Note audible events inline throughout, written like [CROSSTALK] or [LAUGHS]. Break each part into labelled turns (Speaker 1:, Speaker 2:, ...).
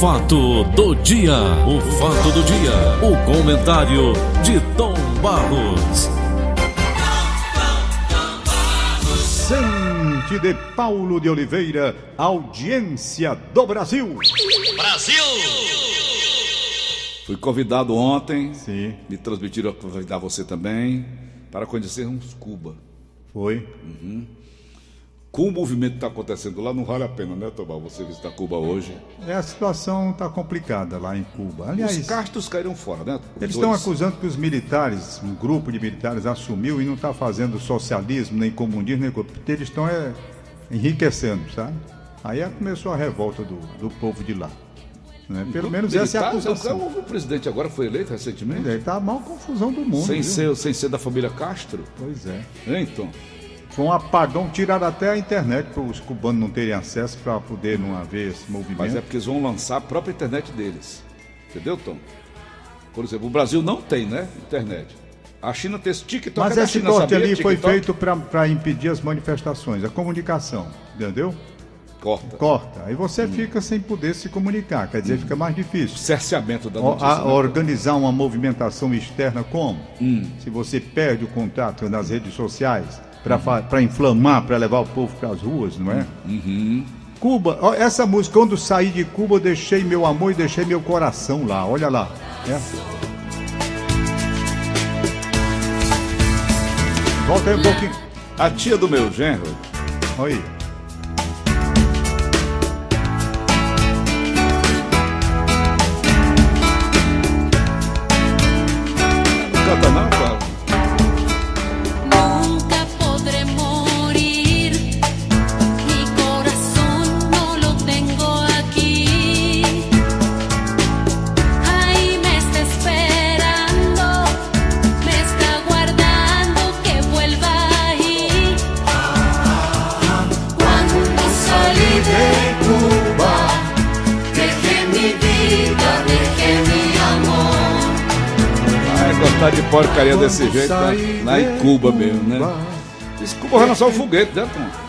Speaker 1: fato do dia, o fato do dia, o comentário de Tom Barros.
Speaker 2: Sente de Paulo de Oliveira, audiência do Brasil.
Speaker 3: Brasil!
Speaker 4: Fui convidado ontem,
Speaker 2: Sim,
Speaker 4: me transmitiram a convidar você também, para conhecermos Cuba.
Speaker 2: foi.
Speaker 4: Com o movimento que está acontecendo lá, não vale a pena, né, Tomás, você visitar Cuba hoje.
Speaker 2: É, a situação está complicada lá em Cuba. Aliás,
Speaker 4: Os Castros caíram fora, né? Os
Speaker 2: eles
Speaker 4: dois.
Speaker 2: estão acusando que os militares, um grupo de militares assumiu e não está fazendo socialismo, nem comunismo, nem eles estão é, enriquecendo, sabe? Aí é- começou a revolta do, do povo de lá. né? Pelo menos essa é a
Speaker 4: Militares,
Speaker 2: acusação.
Speaker 4: O presidente agora foi eleito recentemente,
Speaker 2: Aí tá a maior confusão do mundo.
Speaker 4: sem,
Speaker 2: viu?
Speaker 4: ser, sem ser da família Castro.
Speaker 2: Pois é.
Speaker 4: Tom?
Speaker 2: Foi um apagão, tiraram até a internet para os cubanos não terem acesso para poder não haver esse movimento.
Speaker 4: Mas é porque eles vão lançar a própria internet deles. Entendeu, Tom? Por exemplo, o Brasil não tem, né? Internet. A China tem esse TikTok.
Speaker 2: Mas esse
Speaker 4: China,
Speaker 2: corte
Speaker 4: sabia?
Speaker 2: ali foi
Speaker 4: TikTok?
Speaker 2: feito para impedir as manifestações, a comunicação, entendeu?
Speaker 4: Corta.
Speaker 2: Corta. Aí você fica sem poder se comunicar, quer dizer, fica mais difícil.
Speaker 4: Cerceamento da
Speaker 2: O-
Speaker 4: notícia.
Speaker 2: a-
Speaker 4: né?
Speaker 2: organizar uma movimentação externa como?
Speaker 4: Hum.
Speaker 2: Se você perde o contato nas redes sociais. Para inflamar, para levar o povo para as ruas, não é?
Speaker 4: Uhum.
Speaker 2: Cuba, ó, essa música, quando saí de Cuba, eu deixei meu amor e deixei meu coração lá, olha lá. É. Volta aí um pouquinho.
Speaker 4: A tia do meu genro,
Speaker 2: Olha aí.
Speaker 4: Porcaria desse jeito, lá,
Speaker 2: saí
Speaker 4: lá em Cuba mesmo, né?
Speaker 2: Cuba.
Speaker 4: Cuba vai lançar um foguete, né, Tom?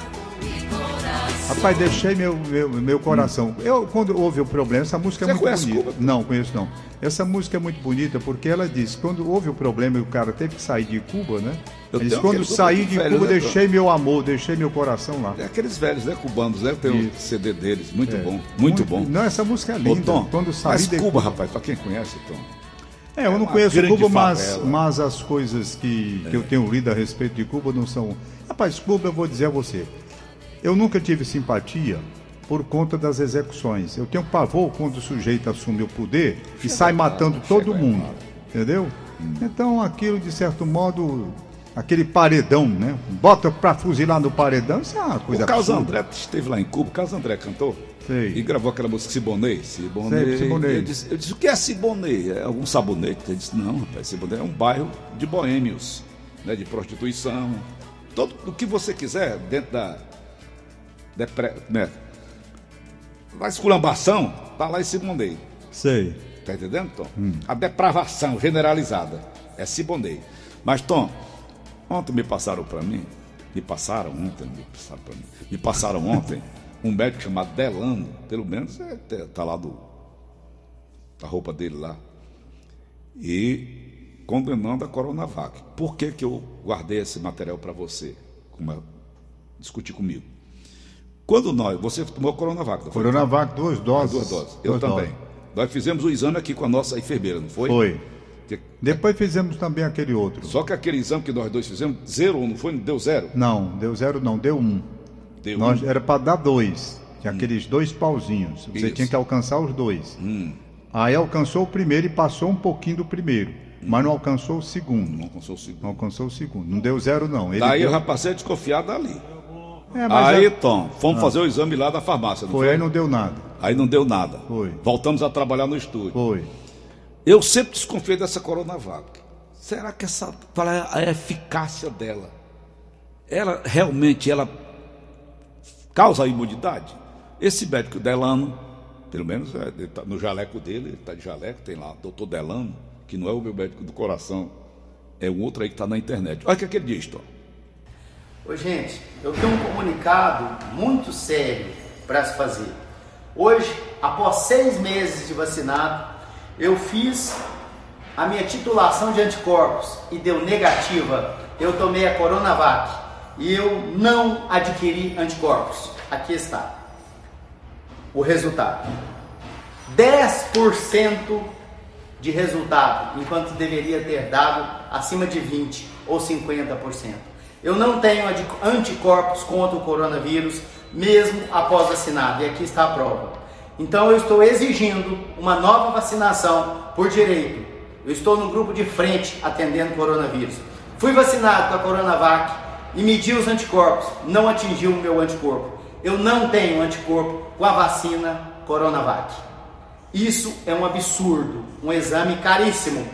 Speaker 2: Rapaz, deixei meu, meu, meu coração. Eu, quando houve o problema, essa música
Speaker 4: Você
Speaker 2: é muito
Speaker 4: conhece
Speaker 2: bonita.
Speaker 4: Cuba?
Speaker 2: Não, conheço não. Essa música é muito bonita porque ela diz, quando houve o problema e o cara teve que sair de Cuba, né?
Speaker 4: Eu
Speaker 2: quando saí
Speaker 4: muito
Speaker 2: de
Speaker 4: velho,
Speaker 2: Cuba,
Speaker 4: né,
Speaker 2: deixei meu amor, deixei meu coração lá.
Speaker 4: É aqueles velhos, né, cubanos, né? Tem o
Speaker 2: Isso.
Speaker 4: CD deles, muito
Speaker 2: É.
Speaker 4: bom, muito, bom.
Speaker 2: Não, essa música é
Speaker 4: Ô,
Speaker 2: linda.
Speaker 4: Tom,
Speaker 2: quando saí
Speaker 4: mas
Speaker 2: de
Speaker 4: Cuba, rapaz, pra quem conhece, Tom,
Speaker 2: É, eu
Speaker 4: É
Speaker 2: não conheço Cuba, mas, mas as coisas que, que eu tenho lido a respeito de Cuba não são. Rapaz, Cuba, eu vou dizer a você. Eu nunca tive simpatia por conta das execuções. Eu tenho pavor quando o sujeito assume o poder e sai matando todo mundo. Entendeu? Então, aquilo, de certo modo, aquele paredão, né? Bota pra fuzilar no paredão, isso é uma coisa
Speaker 4: o Carlos
Speaker 2: absurda.
Speaker 4: André esteve lá em Cuba, o Carlos André cantou
Speaker 2: Sei.
Speaker 4: e gravou aquela música Siboney. Siboney.
Speaker 2: Sei, Siboney.
Speaker 4: Eu, disse, eu disse, o que é Siboney? É algum sabonete? Ele disse, não, rapaz, Siboney é um bairro de boêmios, né, de prostituição, todo o que você quiser dentro da... Depre, né, da esculambação, tá lá em Siboney.
Speaker 2: Sei.
Speaker 4: Tá entendendo, Tom? A depravação generalizada é Siboney. Mas, Tom, ontem me passaram para mim, me passaram ontem, me passaram para mim, me passaram ontem [LAUGHS] um médico chamado Delano, pelo menos é, tá- tá lá do a roupa dele lá, e condenando a Coronavac. Por que que eu guardei esse material para você? Como é- discutir comigo. Quando nós, você tomou Coronavac, não foi?
Speaker 2: Coronavac, duas doses.
Speaker 4: Duas doses. Eu
Speaker 2: Duas
Speaker 4: também.
Speaker 2: doses.
Speaker 4: Nós fizemos o exame aqui com a nossa enfermeira, não foi?
Speaker 2: Foi.
Speaker 4: Que-
Speaker 2: Depois fizemos também aquele outro.
Speaker 4: Só que aquele exame que nós dois fizemos, zero, não foi? Não deu zero?
Speaker 2: Não, deu zero não, deu um.
Speaker 4: Deu
Speaker 2: Nós,
Speaker 4: um.
Speaker 2: era para dar dois. Tinha aqueles dois pauzinhos. Você
Speaker 4: Isso.
Speaker 2: tinha que alcançar os dois.
Speaker 4: Hum.
Speaker 2: Aí alcançou o primeiro e passou um pouquinho do primeiro. Mas não alcançou o segundo.
Speaker 4: Não alcançou o segundo.
Speaker 2: Não alcançou o segundo. Não deu zero, não. Ele
Speaker 4: Daí
Speaker 2: deu...
Speaker 4: eu já passei a desconfiar dali.
Speaker 2: É, mas
Speaker 4: Aí,
Speaker 2: é-
Speaker 4: Tom, fomos fazer o exame lá da farmácia, não foi?
Speaker 2: Foi, aí não deu nada.
Speaker 4: Aí não deu nada.
Speaker 2: Foi.
Speaker 4: Voltamos a trabalhar no estúdio.
Speaker 2: Foi.
Speaker 4: Eu sempre desconfiei dessa Coronavac. Será que essa. Qual é a eficácia dela? Ela realmente ela causa imunidade? Esse médico Delano, pelo menos é, tá no jaleco dele, ele está de jaleco, tem lá, doutor Delano, que não é o meu médico do coração, é o outro aí que está na internet. Olha o que, é que ele diz, Tom.
Speaker 3: Ô, gente, eu tenho um comunicado muito sério para se fazer. Hoje, após seis meses de vacinado, eu fiz a minha titulação de anticorpos e deu negativa. Eu tomei a Coronavac e eu não adquiri anticorpos. Aqui está o resultado: 10% de resultado, enquanto deveria ter dado acima de 20 ou 50%. Eu não tenho anticorpos contra o coronavírus, mesmo após vacinado, e aqui está a prova. Então eu estou exigindo uma nova vacinação por direito. Eu estou no grupo de frente atendendo coronavírus. Fui vacinado com a Coronavac e medi os anticorpos, não atingiu o meu anticorpo. Eu não tenho anticorpo com a vacina Coronavac. Isso é um absurdo, um exame caríssimo.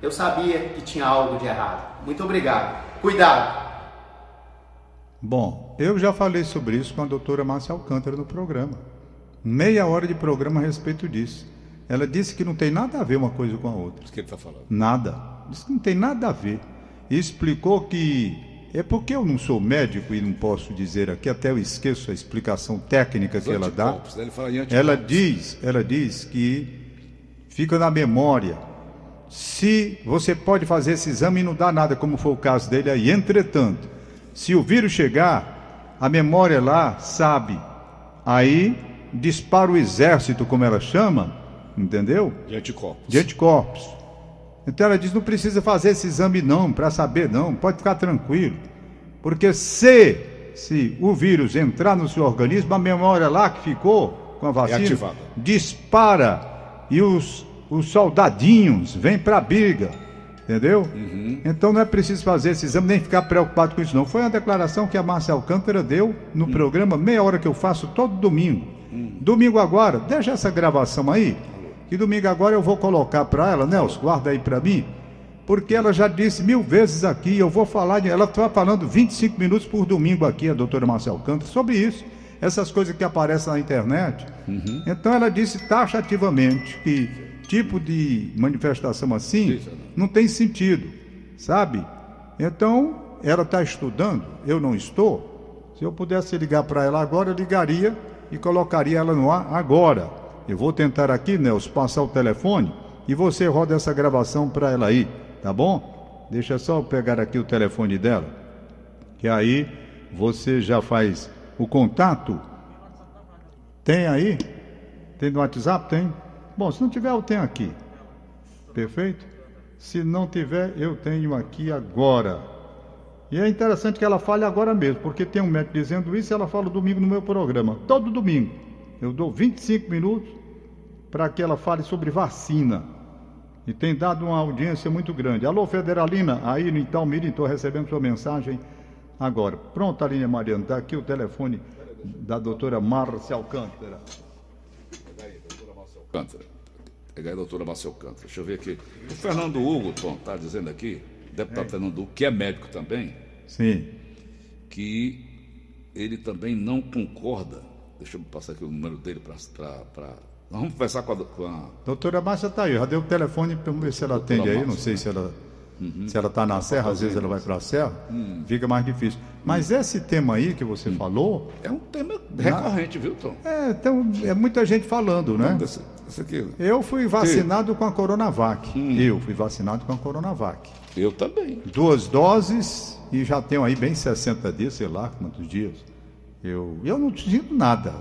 Speaker 3: Eu sabia que tinha algo de errado. Muito obrigado. Cuidado.
Speaker 2: Bom, eu já falei sobre isso com a doutora Márcia Alcântara no programa. Meia hora de programa a respeito disso. Ela disse que não tem nada a ver uma coisa com a outra.
Speaker 4: Isso que ele está falando.
Speaker 2: Nada. Disse que não tem nada a ver. E explicou que é porque eu não sou médico e não posso dizer aqui, até eu esqueço a explicação técnica que
Speaker 4: Os
Speaker 2: ela dá.
Speaker 4: né?
Speaker 2: Ela diz, ela diz que fica na memória. Se você pode fazer esse exame e não dá nada, como foi o caso dele aí. Entretanto, se o vírus chegar, a memória lá sabe. Aí dispara o exército, como ela chama, entendeu?
Speaker 4: De anticorpos.
Speaker 2: De anticorpos. Então ela diz: não precisa fazer esse exame não, para saber não, pode ficar tranquilo. Porque se, se o vírus entrar no seu organismo, a memória lá que ficou com a vacina
Speaker 4: ativada.
Speaker 2: dispara e os, os soldadinhos vêm para a briga. Entendeu? Então não é preciso fazer esse exame nem ficar preocupado com isso, não. Foi uma declaração que a Márcia Alcântara deu no programa, meia hora que eu faço todo domingo. Domingo agora, deixa essa gravação aí, que domingo agora eu vou colocar para ela, Nelson, guarda aí para mim, porque ela já disse mil vezes aqui, eu vou falar, de, ela está falando 25 minutos por domingo aqui, a doutora Márcia Alcântara, sobre isso, essas coisas que aparecem na internet. Então ela disse taxativamente que tipo de manifestação assim não tem sentido, sabe? Então ela está estudando, eu não estou. Se eu pudesse ligar para ela agora, eu ligaria e colocaria ela no ar agora. Eu vou tentar aqui, Nelson, passar o telefone e você roda essa gravação para ela aí, tá bom? Deixa só eu pegar aqui o telefone dela, que aí você já faz o contato. Tem aí? Tem no WhatsApp? Tem? Bom, se não tiver, eu tenho aqui. Perfeito? Se não tiver, eu tenho aqui agora. E é interessante que ela fale agora mesmo, porque tem um médico dizendo isso e ela fala domingo no meu programa. Todo domingo. Eu dou 25 minutos para que ela fale sobre vacina. E tem dado uma audiência muito grande. Alô, Federalina, aí no Italmirim, estou recebendo sua mensagem agora. Pronto, Aline Mariano, está aqui o telefone da doutora Márcia Alcântara.
Speaker 4: Alcântara. Pegar a doutora Marcel Alcântara. Deixa eu ver aqui. O Fernando Hugo, está dizendo aqui, deputado Fernando Hugo, que é médico também,
Speaker 2: Sim.
Speaker 4: que ele também não concorda. Deixa eu passar aqui o número dele para. Nós vamos conversar com a, com a
Speaker 2: Doutora Márcia está aí, já deu o telefone para ver se ela atende aí. Não
Speaker 4: Márcia.
Speaker 2: sei se ela se ela está na serra, às vezes ela vai para a serra,
Speaker 4: Hum.
Speaker 2: fica mais difícil. Mas esse tema aí que você falou,
Speaker 4: É um tema recorrente, viu, Tom?
Speaker 2: é, então, é muita gente falando, né?
Speaker 4: Esse aqui.
Speaker 2: Eu fui vacinado com a Coronavac.
Speaker 4: Hum.
Speaker 2: Eu fui vacinado com a Coronavac.
Speaker 4: Eu também.
Speaker 2: Duas doses e já tenho aí bem 60 dias, sei lá quantos dias. Eu, eu não sinto nada.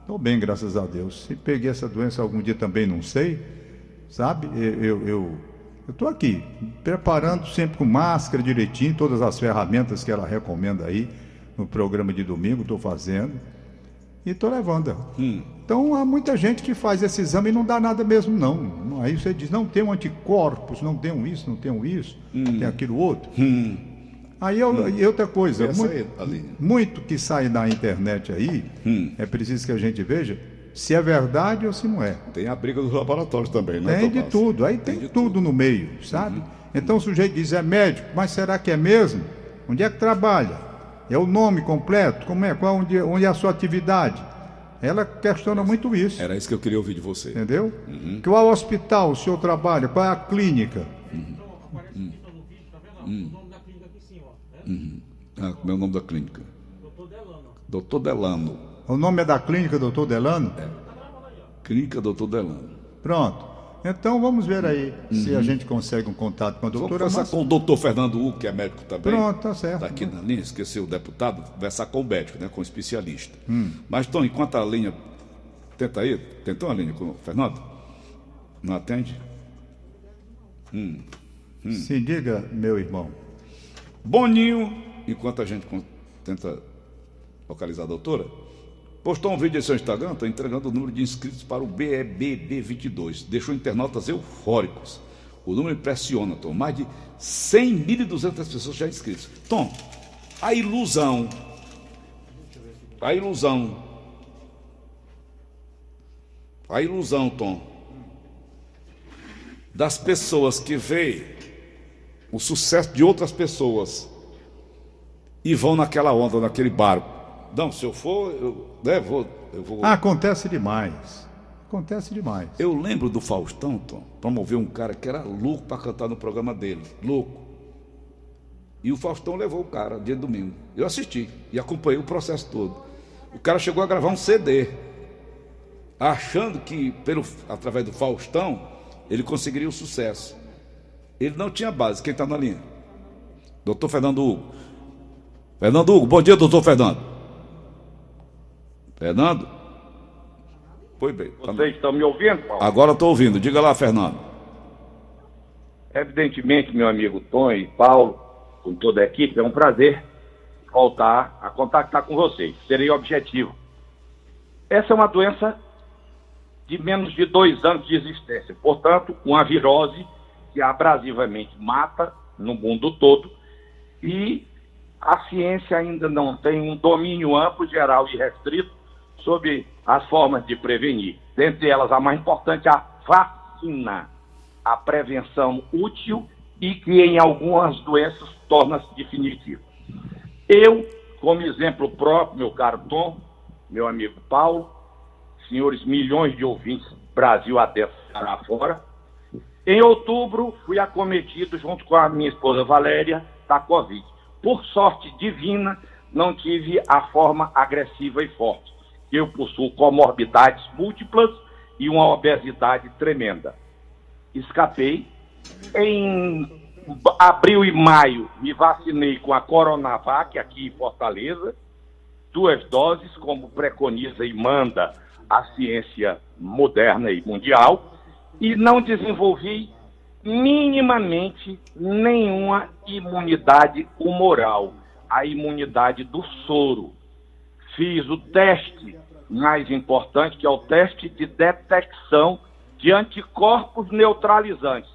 Speaker 2: Estou bem, graças a Deus. Se peguei essa doença algum dia também não sei, sabe? Eu eu eu estou aqui preparando sempre com máscara direitinho, todas as ferramentas que ela recomenda aí no programa de domingo, estou fazendo e estou levando. Então há muita gente que faz esse exame e não dá nada mesmo, não. Aí você diz, não tem um anticorpos, não tem um isso, não tem um isso, tem aquilo outro. Aí eu, e outra coisa, muito, muito que sai na internet aí, é preciso que a gente veja se é verdade ou se não é.
Speaker 4: Tem a briga dos laboratórios também, né?
Speaker 2: Tem de
Speaker 4: Tomás?
Speaker 2: tudo, aí tem,
Speaker 4: de
Speaker 2: tudo, no meio, sabe? Então o sujeito diz, é médico, mas será que é mesmo? Onde é que trabalha? É o nome completo? Como é? Qual, onde, onde é a sua atividade? Ela questiona muito isso,
Speaker 4: Era isso que eu queria ouvir de você.
Speaker 2: entendeu? Qual hospital o senhor trabalha? Qual é a clínica?
Speaker 4: Ah, como é o nome da clínica? Doutor Delano.
Speaker 2: O nome é da clínica, doutor Delano?
Speaker 4: Clínica Doutor Delano.
Speaker 2: Pronto. Então vamos ver aí se a gente consegue um contato com a
Speaker 4: Vamos
Speaker 2: doutora.
Speaker 4: conversar
Speaker 2: Mas-
Speaker 4: com o doutor Fernando Hugo, que é médico também.
Speaker 2: Pronto, tá certo.
Speaker 4: Está aqui na linha, esqueceu o deputado, conversar com o médico, né, com o especialista.
Speaker 2: Hum.
Speaker 4: Mas, Tom, enquanto a linha. Tenta aí, tentou a linha com o Fernando? Não atende?
Speaker 2: Se diga, meu irmão.
Speaker 4: Boninho, enquanto a gente tenta localizar a doutora, postou um vídeo em seu Instagram, está entregando o número de inscritos para o BEBB22. Deixou internautas eufóricos. O número impressiona, Tom. Mais de 100.200 pessoas já inscritas. Tom, a ilusão. A ilusão. A ilusão, Tom. Das pessoas que veem o sucesso de outras pessoas e vão naquela onda, naquele barco. Não, se eu for, eu, né, vou, eu vou.
Speaker 2: Acontece demais. Acontece demais.
Speaker 4: Eu lembro do Faustão, Tom, promoveu um cara que era louco para cantar no programa dele, louco. E o Faustão levou o cara dia de domingo. Eu assisti e acompanhei o processo todo. O cara chegou a gravar um CD, achando que pelo através do Faustão ele conseguiria o sucesso. Ele não tinha base. Quem está na linha? Doutor Fernando Hugo. Fernando Hugo, bom dia, doutor Fernando. Fernando? Pois bem. tá
Speaker 5: Vocês estão me ouvindo, Paulo?
Speaker 4: Agora estou ouvindo. Diga lá, Fernando.
Speaker 5: Evidentemente, meu amigo Tom e Paulo, com toda a equipe, é um prazer voltar a contactar com vocês. Serei objetivo. Essa é uma doença de menos de dois anos de existência. Portanto, uma virose que abrasivamente mata no mundo todo e a ciência ainda não tem um domínio amplo, geral e restrito sobre as formas de prevenir. Dentre elas, a mais importante, a vacina, a prevenção útil e que em algumas doenças torna-se definitiva. Eu, como exemplo próprio, meu caro Tom, meu amigo Paulo, senhores milhões de ouvintes, Brasil até fora, em outubro, fui acometido, junto com a minha esposa Valéria, da Covid. Por sorte divina, não tive a forma agressiva e forte. Eu possuo comorbidades múltiplas e uma obesidade tremenda. Escapei. Em abril e maio, me vacinei com a Coronavac aqui em Fortaleza, duas doses, como preconiza e manda a ciência moderna e mundial e não desenvolvi minimamente nenhuma imunidade humoral, a imunidade do soro. Fiz o teste mais importante, que é o teste de detecção de anticorpos neutralizantes.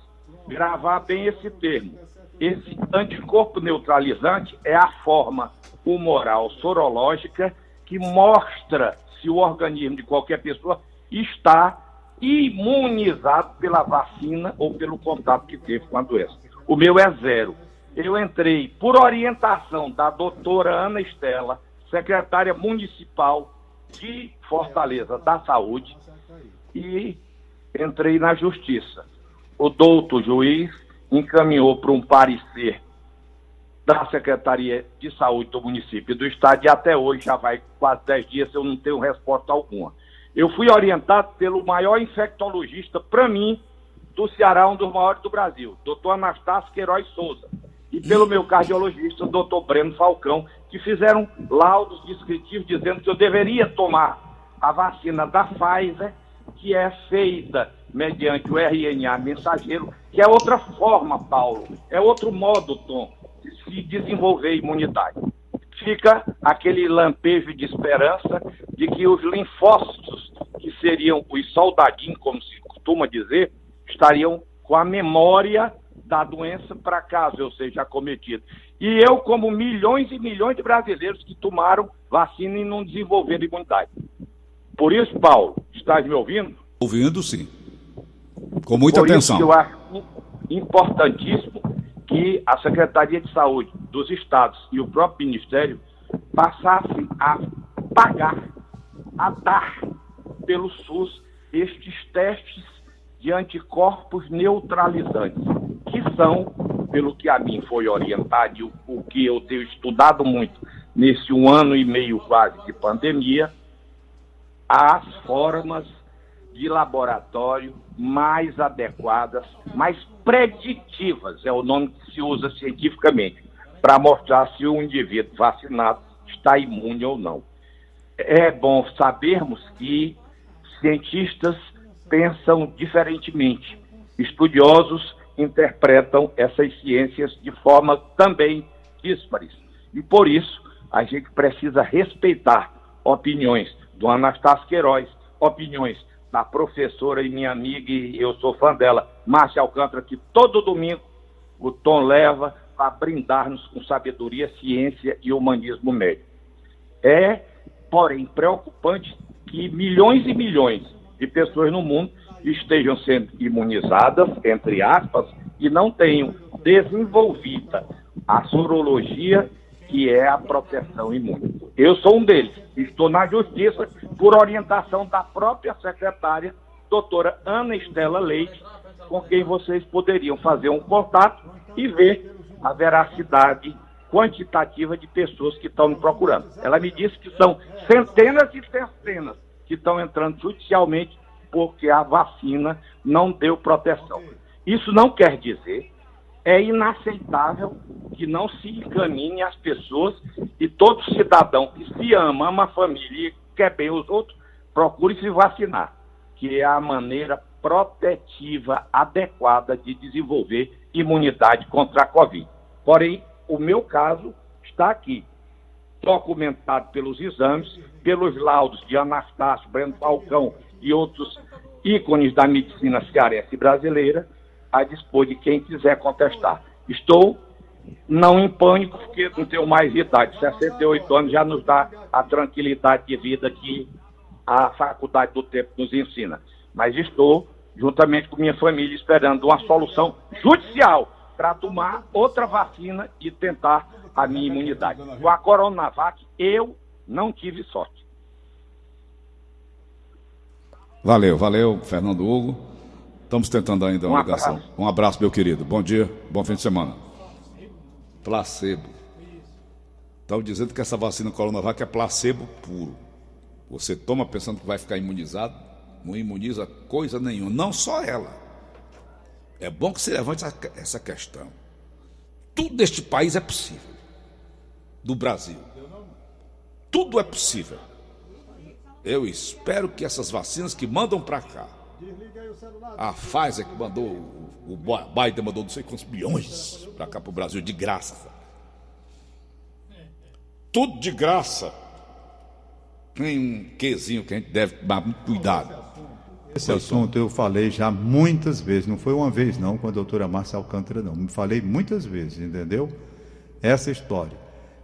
Speaker 5: Gravar bem esse termo. Esse anticorpo neutralizante é a forma humoral sorológica que mostra se o organismo de qualquer pessoa está imunizado pela vacina ou pelo contato que teve com a doença. O meu é zero. Eu entrei por orientação da doutora Ana Estela, secretária municipal de Fortaleza da Saúde, e entrei na justiça. O doutor juiz encaminhou para um parecer da Secretaria de Saúde do município e do estado, e até hoje já vai quase 10 dias eu não tenho resposta alguma. Eu fui orientado pelo maior infectologista, para mim, do Ceará, um dos maiores do Brasil, doutor Anastácio Queiroz Souza, e pelo meu cardiologista, doutor Breno Falcão, que fizeram laudos descritivos dizendo que eu deveria tomar a vacina da Pfizer, que é feita mediante o RNA mensageiro, que é outra forma, Paulo, é outro modo, Tom, de se desenvolver imunidade. Fica aquele lampejo de esperança de que os linfócitos, que seriam os soldadinhos, como se costuma dizer, estariam com a memória da doença para caso eu seja acometido. E eu, como milhões e milhões de brasileiros que tomaram vacina e não desenvolveram imunidade. Por isso, Paulo, estás me ouvindo?
Speaker 4: Ouvindo, sim. Com muita
Speaker 5: Por
Speaker 4: atenção.
Speaker 5: isso eu acho importantíssimo que a Secretaria de Saúde dos estados e o próprio Ministério passassem a pagar, a dar pelo SUS estes testes de anticorpos neutralizantes, que são, pelo que a mim foi orientado e o, o que eu tenho estudado muito nesse um ano e meio quase de pandemia, as formas de laboratório mais adequadas, mais preditivas, é o nome que se usa cientificamente, para mostrar se o indivíduo vacinado está imune ou não. É bom sabermos que cientistas pensam diferentemente. Estudiosos interpretam essas ciências de forma também díspares. E por isso, a gente precisa respeitar opiniões do Anastácio Queiroz, opiniões da professora e minha amiga, e eu sou fã dela, Márcia Alcântara, que todo domingo o Tom leva para brindar-nos com sabedoria, ciência e humanismo médio. É, porém, preocupante que milhões e milhões de pessoas no mundo estejam sendo imunizadas, entre aspas, e não tenham desenvolvida a sorologia, que é a proteção imune. Eu sou um deles. Estou na justiça por orientação da própria secretária, doutora Ana Estela Leite, com quem vocês poderiam fazer um contato e ver a veracidade quantitativa de pessoas que estão me procurando. Ela me disse que são centenas e centenas que estão entrando judicialmente porque a vacina não deu proteção. Isso não quer dizer, é inaceitável que não se encaminhe as pessoas e todo cidadão que se ama, ama a família e quer bem os outros, procure se vacinar, que é a maneira protetiva adequada de desenvolver imunidade contra a Covid. Porém, o meu caso está aqui, documentado pelos exames, pelos laudos de Anastácio, Breno Falcão e outros ícones da medicina cearense brasileira, a dispor de quem quiser contestar. Estou não em pânico, porque não tenho mais idade. 68 anos já nos dá a tranquilidade de vida que a Faculdade do Tempo nos ensina. Mas estou, juntamente com minha família, esperando uma solução judicial para tomar outra vacina e tentar a minha imunidade. Com a Coronavac, eu não tive sorte.
Speaker 4: Valeu, valeu, Fernando Hugo. Estamos tentando ainda uma
Speaker 5: Um
Speaker 4: ligação.
Speaker 5: abraço.
Speaker 4: Um abraço, meu querido. Bom dia, bom fim de semana. Placebo. Estão dizendo que essa vacina Coronavac é placebo puro. Você toma pensando que vai ficar imunizado, não imuniza coisa nenhuma. Não só ela. É bom que você levante essa- essa questão. Tudo neste país é possível. Do Brasil. Tudo é possível. Eu espero que essas vacinas que mandam para cá, a Pfizer que mandou, o Biden mandou não sei quantos bilhões para cá para o Brasil de graça. Tudo de graça. Tem um quezinho que a gente deve tomar muito cuidado.
Speaker 2: Esse assunto eu falei já muitas vezes, não foi uma vez não com a doutora Márcia Alcântara não, falei muitas vezes, entendeu? Essa história.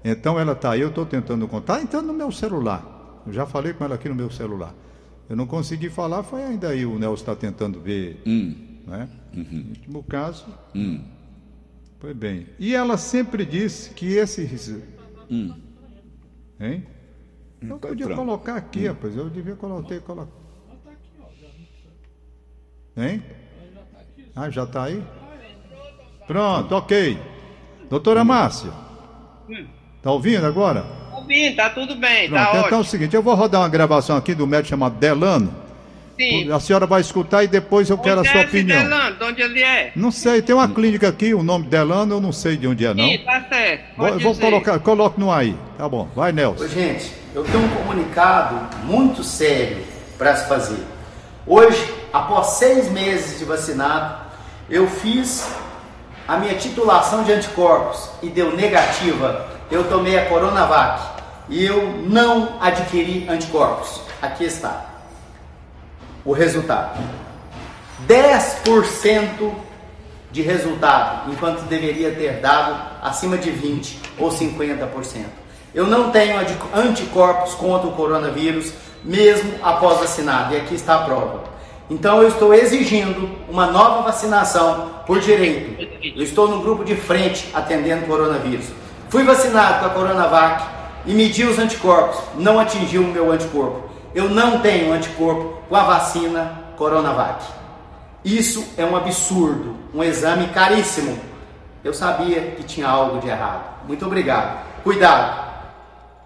Speaker 2: Então ela está aí, eu estou tentando contar, está entrando no meu celular. Eu já falei com ela aqui no meu celular. Eu não consegui falar, foi ainda aí o Nelson está tentando ver. Né? No último caso, foi bem. E ela sempre disse que esses... Hein? Eu
Speaker 4: tá
Speaker 2: podia
Speaker 4: entrando.
Speaker 2: colocar aqui, rapaz. Eu devia colocar. colocar. Hein? Ah, já está aí? Pronto, ok. Doutora Márcia. Tá ouvindo agora?
Speaker 6: Ouvindo, tá tudo bem,
Speaker 2: Pronto,
Speaker 6: tá
Speaker 2: então é
Speaker 6: ótimo.
Speaker 2: o seguinte, eu vou rodar uma gravação aqui do médico chamado Delano.
Speaker 6: Sim.
Speaker 2: A senhora vai escutar e depois eu quero a
Speaker 6: Onde
Speaker 2: sua
Speaker 6: é
Speaker 2: opinião.
Speaker 6: Delano? De onde ele é?
Speaker 2: Não sei, tem uma clínica aqui, o nome Delano, eu não sei de onde é, não.
Speaker 6: Sim, tá certo.
Speaker 2: Vou,
Speaker 6: Pode
Speaker 2: vou
Speaker 6: dizer.
Speaker 2: colocar, coloque no aí. Tá bom, vai, Nelson.
Speaker 3: Ô, gente, eu tenho um comunicado muito sério para se fazer. Hoje, após seis meses de vacinado, eu fiz a minha titulação de anticorpos e deu negativa. Eu tomei a Coronavac e eu não adquiri anticorpos. Aqui está o resultado. 10% de resultado, enquanto deveria ter dado acima de 20 ou 50%. Eu não tenho anticorpos contra o coronavírus, mesmo após vacinado, e aqui está a prova. Então eu estou exigindo uma nova vacinação por direito. Eu estou no grupo de frente atendendo coronavírus. Fui vacinado com a Coronavac e medi os anticorpos, não atingiu o meu anticorpo. Eu não tenho anticorpo com a vacina Coronavac. Isso é um absurdo, um exame caríssimo. Eu sabia que tinha algo de errado. Muito obrigado. Cuidado.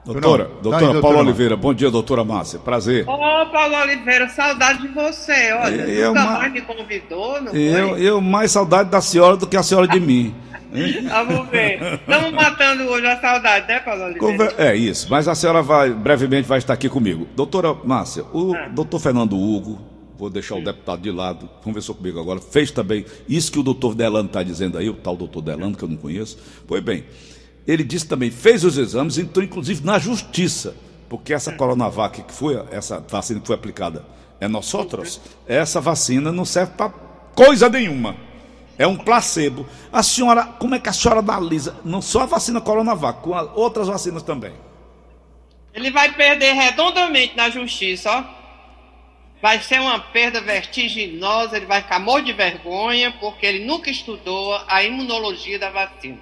Speaker 4: Doutora,
Speaker 2: tá
Speaker 4: doutora Paula
Speaker 2: doutora
Speaker 4: Oliveira, bom dia, doutora Márcia. Prazer.
Speaker 6: Ô, Paulo Oliveira, saudade de você. Olha,
Speaker 4: Eu-
Speaker 6: nunca
Speaker 4: ma-
Speaker 6: mais me convidou, não
Speaker 4: Eu,
Speaker 6: foi?
Speaker 4: eu mais saudade da senhora do que a senhora de [LAUGHS] mim.
Speaker 6: Vamos ver. Estamos matando hoje a saudade, né, Paulo Oliveira?
Speaker 4: Conver- É isso, mas a senhora vai, brevemente vai estar aqui comigo. Doutora Márcia, o
Speaker 6: Ah.
Speaker 4: doutor Fernando Hugo, vou deixar o deputado de lado, conversou comigo agora, fez também isso que o doutor Delano está dizendo aí, o tal doutor Delano, que eu não conheço. Pois bem, ele disse também, fez os exames, entrou inclusive na justiça, porque essa Coronavac que foi, essa vacina que foi aplicada é nós outros, essa vacina não serve para coisa nenhuma. É um placebo. A senhora, como é que a senhora analisa, não só a vacina Coronavac, com outras vacinas também?
Speaker 6: Ele vai perder redondamente na justiça, ó. Vai ser uma perda vertiginosa, ele vai ficar morto de vergonha, porque ele nunca estudou a imunologia da vacina.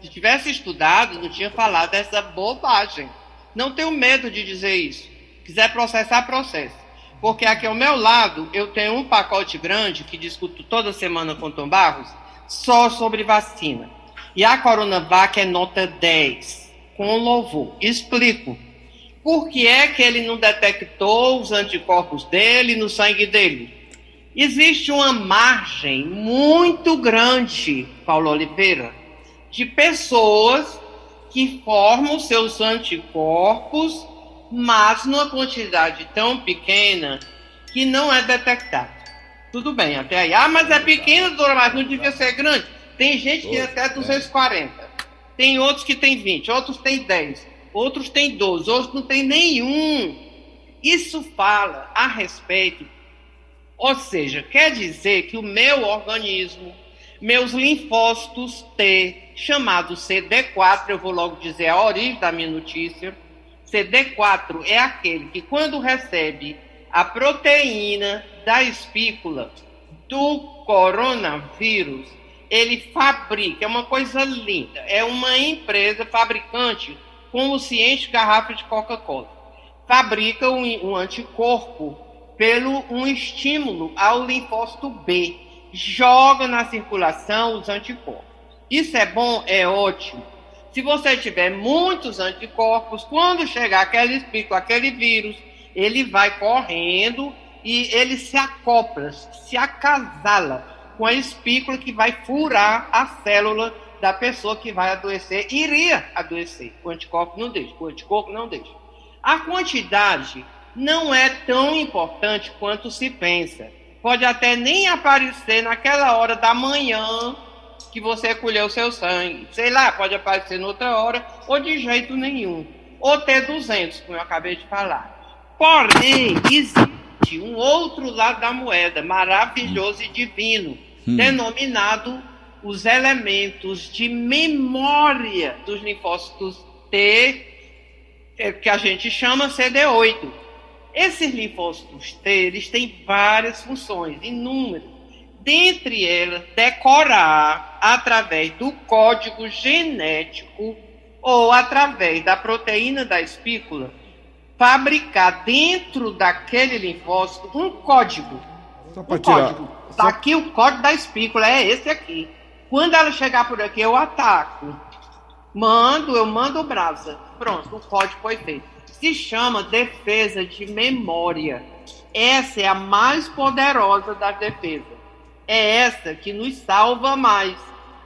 Speaker 6: Se tivesse estudado, não tinha falado dessa bobagem. Não tenho medo de dizer isso. Quiser processar, processo. Porque aqui ao meu lado eu tenho um pacote grande que discuto toda semana com Tom Barros só sobre vacina. E a Coronavac é nota 10, com louvor. Explico. Por que é que ele não detectou os anticorpos dele no sangue dele? Existe uma margem muito grande, Paulo Oliveira, de pessoas que formam seus anticorpos, mas numa quantidade tão pequena que não é detectado. Tudo bem, até aí. Ah, mas é pequeno, doutora, mas não devia ser grande. Tem gente que tem até 240. Tem outros que tem 20, outros tem 10, outros tem 12, outros não tem nenhum. Isso fala a respeito, ou seja, quer dizer que o meu organismo, meus linfócitos T, chamado CD4, eu vou logo dizer a origem da minha notícia. CD4 é aquele que, quando recebe a proteína da espícula do coronavírus, ele fabrica, é uma coisa linda, é uma empresa fabricante, se enche garrafa de Coca-Cola. Fabrica um, um anticorpo pelo um estímulo ao linfócito B, joga na circulação os anticorpos. Isso é bom, é ótimo. Se você tiver muitos anticorpos, quando chegar aquela espícula, aquele vírus, ele vai correndo e ele se acopla, se acasala com a espícula que vai furar a célula da pessoa que vai adoecer, iria adoecer. O anticorpo não deixa, o anticorpo não deixa. A quantidade não é tão importante quanto se pensa. Pode até nem aparecer naquela hora da manhã que você colheu seu sangue. Sei lá, pode aparecer noutra hora ou de jeito nenhum. Ou ter 200, como eu acabei de falar. Porém, existe um outro lado da moeda, maravilhoso e divino, denominado os elementos de memória dos linfócitos T, é, que a gente chama CD8. Esses linfócitos T, eles têm várias funções, inúmeras. Dentre elas, decorar através do código genético ou através da proteína da espícula, fabricar dentro daquele linfócito um código.
Speaker 4: Só
Speaker 6: Um
Speaker 4: tirar.
Speaker 6: código. Aqui o código da espícula, é esse aqui. Quando ela chegar por aqui, eu ataco. Mando, eu mando o brasa. Pronto, o código foi feito. Se chama defesa de memória. Essa é a mais poderosa das defesas. É essa que nos salva mais.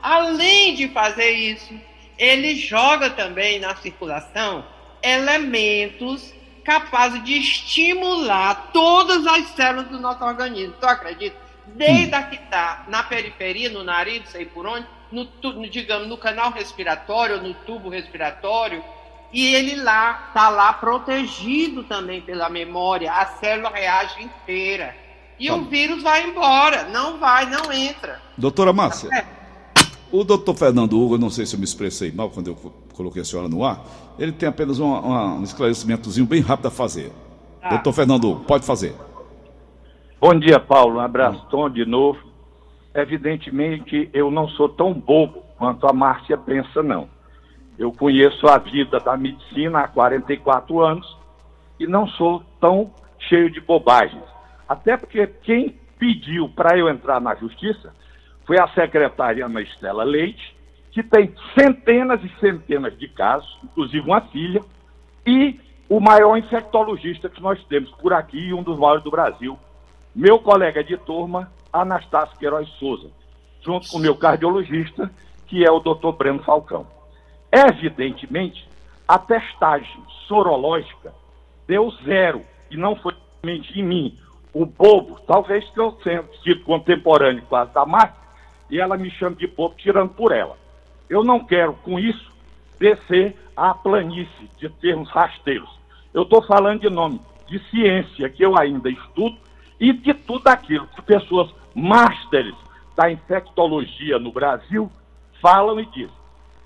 Speaker 6: Além de fazer isso, ele joga também na circulação elementos capazes de estimular todas as células do nosso organismo. Tu acredita? Desde a que está na periferia, no nariz, sei por onde, no, no, digamos, no canal respiratório, no tubo respiratório, e ele lá está lá protegido também pela memória. A célula reage inteira. E o vírus vai embora. Não vai, não entra.
Speaker 4: Doutora Márcia,
Speaker 6: É.
Speaker 4: o doutor Fernando Hugo, eu não sei se eu me expressei mal quando eu co- coloquei a senhora no ar, ele tem apenas uma- uma- um esclarecimentozinho bem rápido a fazer.
Speaker 6: Tá.
Speaker 4: Doutor Fernando Hugo, pode fazer.
Speaker 5: Bom dia, Paulo. Um abraço, Tom, de novo. Evidentemente, eu não sou tão bobo quanto a Márcia pensa, não. Eu conheço a vida da medicina há 44 anos e não sou tão cheio de bobagens. Até porque quem pediu para eu entrar na justiça foi a secretária Ana Estela Leite, que tem centenas e centenas de casos, inclusive uma filha, e o maior infectologista que nós temos por aqui, um dos maiores do Brasil, meu colega de turma, Anastácio Queiroz Souza, junto com o meu cardiologista, que é o Dr. Breno Falcão. Evidentemente, a testagem sorológica deu zero, e não foi somente em mim. O bobo, talvez que eu tenha sido contemporâneo quase da Márcia, e ela me chama de bobo tirando por ela. Eu não quero, com isso, descer à planície de termos rasteiros. Eu estou falando de nome de ciência que eu ainda estudo e de tudo aquilo que pessoas másteres da infectologia no Brasil falam e dizem.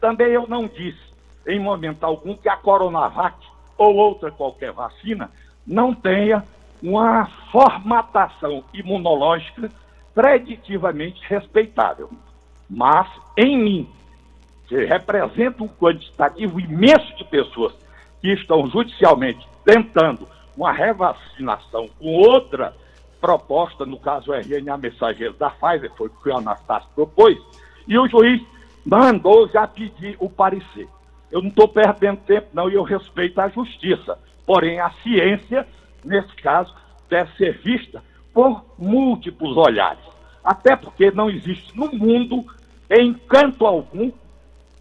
Speaker 5: Também eu não disse, em momento algum, que a Coronavac ou outra qualquer vacina não tenha uma formatação imunológica preditivamente respeitável. Mas, em mim, que representa um quantitativo imenso de pessoas que estão judicialmente tentando uma revacinação com outra proposta, no caso o RNA mensageiro da Pfizer, foi o que o Anastácio propôs, e o juiz mandou já pedir o parecer. Eu não estou perdendo tempo, não, e eu respeito a justiça. Porém, a ciência, nesse caso, deve ser vista por múltiplos olhares. Até porque não existe no mundo, em canto algum,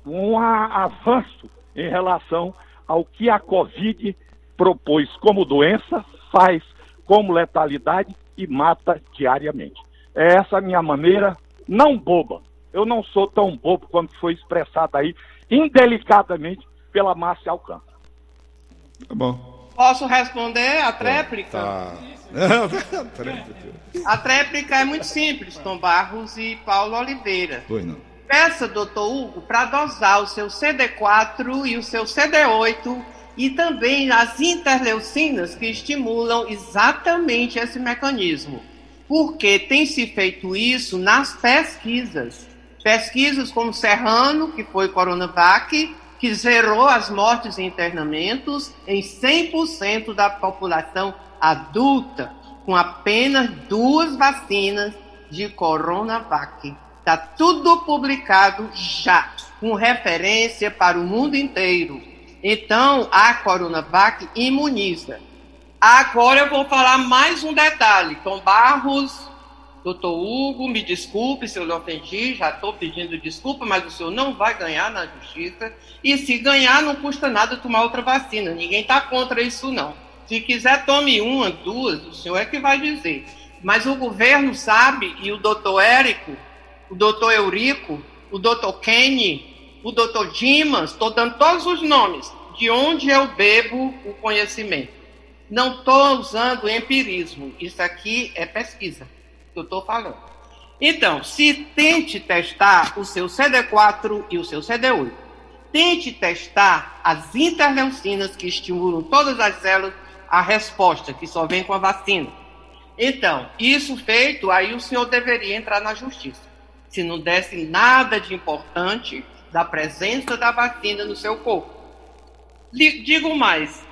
Speaker 5: um avanço em relação ao que a Covid propôs como doença, faz como letalidade e mata diariamente. É essa a minha maneira, não boba. Eu não sou tão bobo quanto foi expressado aí indelicadamente pela Márcia Alcântara.
Speaker 2: Tá bom.
Speaker 6: Posso responder a tréplica?
Speaker 2: Tá. [LAUGHS]
Speaker 6: A tréplica é muito simples, Tom Barros e Paulo Oliveira.
Speaker 2: Pois não.
Speaker 6: Peça, doutor Hugo, para dosar o seu CD4 e o seu CD8 e também as interleucinas que estimulam exatamente esse mecanismo. Porque tem se feito isso nas pesquisas. Pesquisas como Serrano, que foi Coronavac, que zerou as mortes e internamentos em 100% da população adulta, com apenas duas vacinas de Coronavac. Está tudo publicado já, com referência para o mundo inteiro. Então, a Coronavac imuniza. Agora eu vou falar mais um detalhe. Tom Barros, doutor Hugo, me desculpe se eu lhe ofendi, já estou pedindo desculpa, mas o senhor não vai ganhar na justiça. E se ganhar, não custa nada tomar outra vacina. Ninguém está contra isso, não. Se quiser, tome uma, duas, o senhor é que vai dizer. Mas o governo sabe, e o doutor Érico, o doutor Eurico, o doutor Kenny, o doutor Dimas, estou dando todos os nomes, de onde eu bebo o conhecimento. Não estou usando empirismo, isso aqui é pesquisa que eu estou falando. Então, se tente testar o seu CD4 e o seu CD8. Tente testar as interleucinas que estimulam todas as células a resposta, que só vem com a vacina. Então, isso feito, aí o senhor deveria entrar na justiça. Se não desse nada de importante da presença da vacina no seu corpo. Digo mais,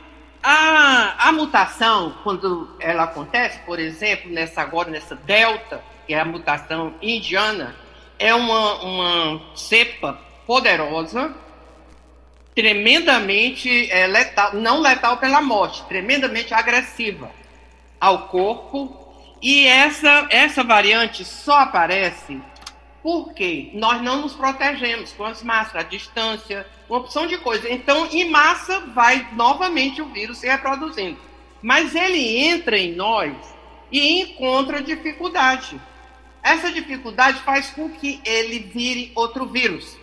Speaker 6: a, a mutação, quando ela acontece, por exemplo, nessa agora, nessa delta, que é a mutação indiana, é uma, uma cepa poderosa, tremendamente é, letal, não letal pela morte, tremendamente agressiva ao corpo. E essa, essa variante só aparece porque nós não nos protegemos com as máscaras, a distância, uma opção de coisas. Então, em massa, vai novamente o vírus se reproduzindo. Mas ele entra em nós e encontra dificuldade. Essa dificuldade faz com que ele vire outro vírus.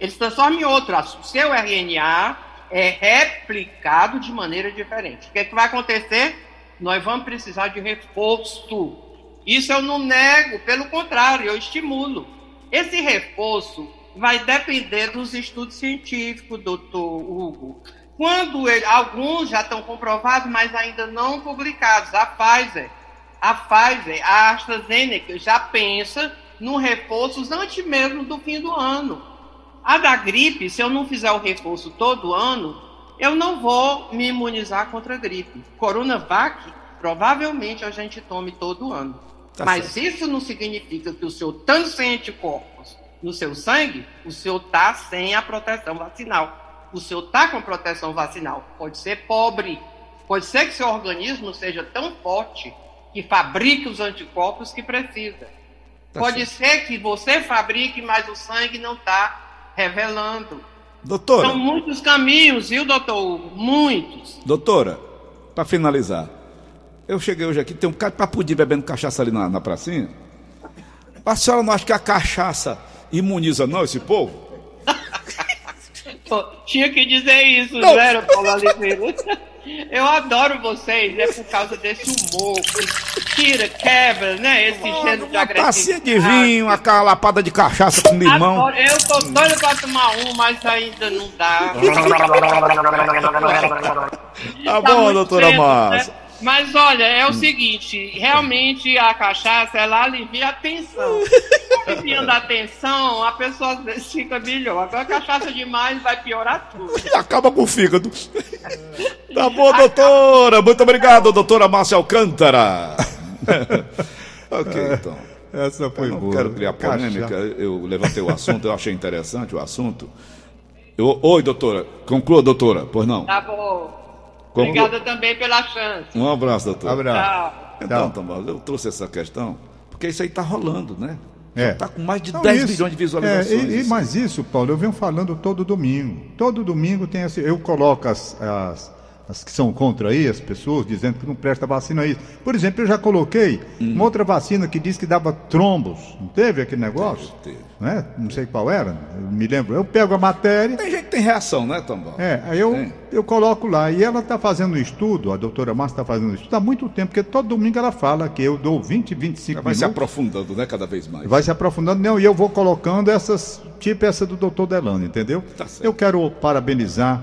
Speaker 6: Ele se transforma em outro. O seu RNA é replicado de maneira diferente. O que, é que vai acontecer? Nós vamos precisar de reforço. Isso eu não nego, pelo contrário, eu estimulo. Esse reforço vai depender dos estudos científicos, doutor Hugo. Quando ele- alguns já estão comprovados, mas ainda não publicados, a Pfizer, a Pfizer, a AstraZeneca já pensa no reforço antes mesmo do fim do ano. A da gripe, se eu não fizer o reforço todo ano, eu não vou me imunizar contra a gripe. Coronavac, provavelmente a gente tome todo ano.
Speaker 2: Tá
Speaker 6: Mas
Speaker 2: certo.
Speaker 6: isso não significa que o senhor, tanto sem anticorpos no seu sangue, o senhor está sem a proteção vacinal. O senhor está com proteção vacinal. Pode ser pobre. Pode ser que seu organismo seja tão forte que fabrique os anticorpos que precisa.
Speaker 4: Tá
Speaker 6: Pode ser que você fabrique, mas o sangue não está revelando.
Speaker 4: Doutora,
Speaker 6: São muitos caminhos, viu, doutor? Muitos.
Speaker 4: doutora, para finalizar, eu cheguei hoje aqui, tem um cara de papudim bebendo cachaça ali na, na pracinha. A senhora não acha que a cachaça imuniza não esse povo? [LAUGHS]
Speaker 6: Pô, Tinha que dizer isso,
Speaker 4: Não.
Speaker 6: zero, Paulo Oliveira. [LAUGHS] Eu adoro vocês, é por causa desse humor que tira, quebra, né? Esse gênero de
Speaker 4: Uma tacinha
Speaker 6: agressividade.
Speaker 4: de vinho, uma lapada de cachaça com limão.
Speaker 6: Adoro. Eu tô doido pra tomar um, mas ainda não dá. [LAUGHS]
Speaker 4: Tá
Speaker 6: Tá
Speaker 4: bom, doutora
Speaker 6: cedo,
Speaker 4: Márcia.
Speaker 6: né? Mas olha, é o seguinte, realmente a cachaça ela alivia a tensão. [LAUGHS] Aliviando a tensão, a pessoa fica melhor. Agora a cachaça demais vai piorar tudo.
Speaker 4: E acaba com o fígado. Tá bom, doutora. Muito obrigado, doutora Márcia Alcântara. [LAUGHS] ok, então.
Speaker 2: Essa foi
Speaker 4: Eu não
Speaker 2: boa.
Speaker 4: quero criar polêmica,
Speaker 2: Cachaça.
Speaker 4: eu levantei o assunto, eu achei interessante o assunto. Eu- oi, doutora. Conclua, doutora. Pois não.
Speaker 6: Tá bom. Obrigada também pela chance.
Speaker 4: Um abraço, doutora.
Speaker 2: Abraço.
Speaker 6: Tchau.
Speaker 4: Então,
Speaker 2: Tá.
Speaker 4: Tomás, eu trouxe essa questão, porque isso aí está rolando, né?
Speaker 2: É.
Speaker 4: Está com mais de
Speaker 2: Não,
Speaker 4: 10
Speaker 2: isso-
Speaker 4: milhões de visualizações.
Speaker 2: É, e, e-
Speaker 4: isso.
Speaker 2: mas isso, Paulo, eu venho falando todo domingo. Todo domingo tem assim. Eu coloco as, as, as que são contra aí, as pessoas, dizendo que não presta vacina aí. Por exemplo, eu já coloquei
Speaker 4: Hum.
Speaker 2: uma outra vacina que diz que dava trombos. Não teve aquele negócio?
Speaker 4: Teve, teve.
Speaker 2: Né? Não sei qual era, eu me lembro. Eu pego a matéria.
Speaker 4: Tem gente que tem reação, né, Tombal?
Speaker 2: É, aí eu,
Speaker 4: Tem.
Speaker 2: eu coloco lá. E ela está fazendo um estudo, a doutora Márcia está fazendo um estudo há muito tempo, porque todo domingo ela fala que eu dou 20, 25
Speaker 4: Vai se
Speaker 2: minutos.
Speaker 4: aprofundando, né, cada vez mais.
Speaker 2: Vai se aprofundando, não, e eu vou colocando essas, tipo essa do doutor Delano, entendeu?
Speaker 4: Tá
Speaker 2: eu quero parabenizar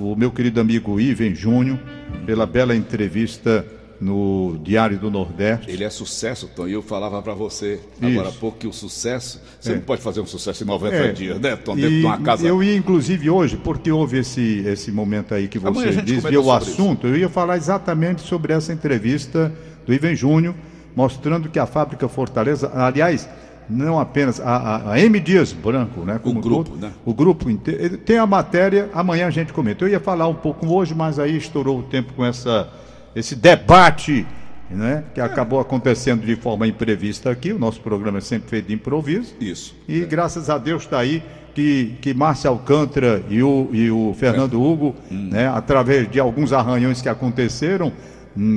Speaker 2: o meu querido amigo Iven Júnior pela bela entrevista no Diário do Nordeste.
Speaker 4: Ele é sucesso, Tom, e eu falava pra você agora há
Speaker 2: Isso.
Speaker 4: pouco que o sucesso, você
Speaker 2: É.
Speaker 4: não pode fazer um sucesso em 90
Speaker 2: É,
Speaker 4: dias, né, Tom,
Speaker 2: e
Speaker 4: dentro de uma casa.
Speaker 2: Eu ia, inclusive, hoje, porque houve esse, esse momento aí que você desviou o assunto, eu ia falar exatamente sobre essa entrevista do Iven Júnior, mostrando que a fábrica Fortaleza, aliás, não apenas a, a, a M. Dias Branco, né? como
Speaker 4: grupo,
Speaker 2: todo,
Speaker 4: né?
Speaker 2: O grupo inteiro. Tem a matéria, amanhã a gente comenta. Eu ia falar um pouco hoje, mas aí estourou o tempo com essa, esse debate. Né, que acabou acontecendo de forma imprevista aqui. O nosso programa é sempre feito de improviso.
Speaker 4: Isso.
Speaker 2: E graças a Deus está aí que, que Márcia Alcântara e o, e o Fernando Hugo, né, através de alguns arranhões que aconteceram, hum,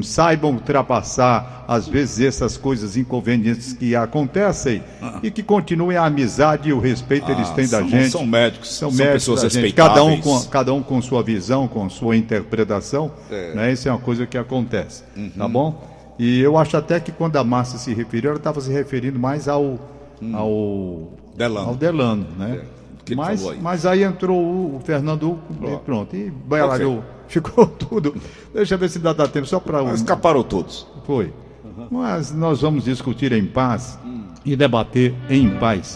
Speaker 2: saibam ultrapassar, às vezes, essas coisas inconvenientes que acontecem e que continuem a amizade e o respeito eles
Speaker 4: Ah,
Speaker 2: têm da
Speaker 4: são-
Speaker 2: gente.
Speaker 4: são médicos,
Speaker 2: são,
Speaker 4: são
Speaker 2: médicos
Speaker 4: pessoas respeitáveis.
Speaker 2: cada um, com, cada um com sua visão, com sua interpretação.
Speaker 4: É.
Speaker 2: Né, isso é uma coisa que acontece.
Speaker 4: Uhum.
Speaker 2: Tá bom? E eu acho até que quando a Márcia se referiu, ela estava se referindo mais ao. ao
Speaker 4: Hum. Delano.
Speaker 2: Ao Delano, né?
Speaker 4: É, que ele
Speaker 2: mas,
Speaker 4: falou aí.
Speaker 2: mas aí entrou o, o Fernando Hugo e pronto. E bailarou, [LAUGHS] ficou tudo. Deixa eu ver se dá, dá tempo só para o.
Speaker 4: Escaparam todos.
Speaker 2: Foi. Mas nós vamos discutir em paz e debater em paz.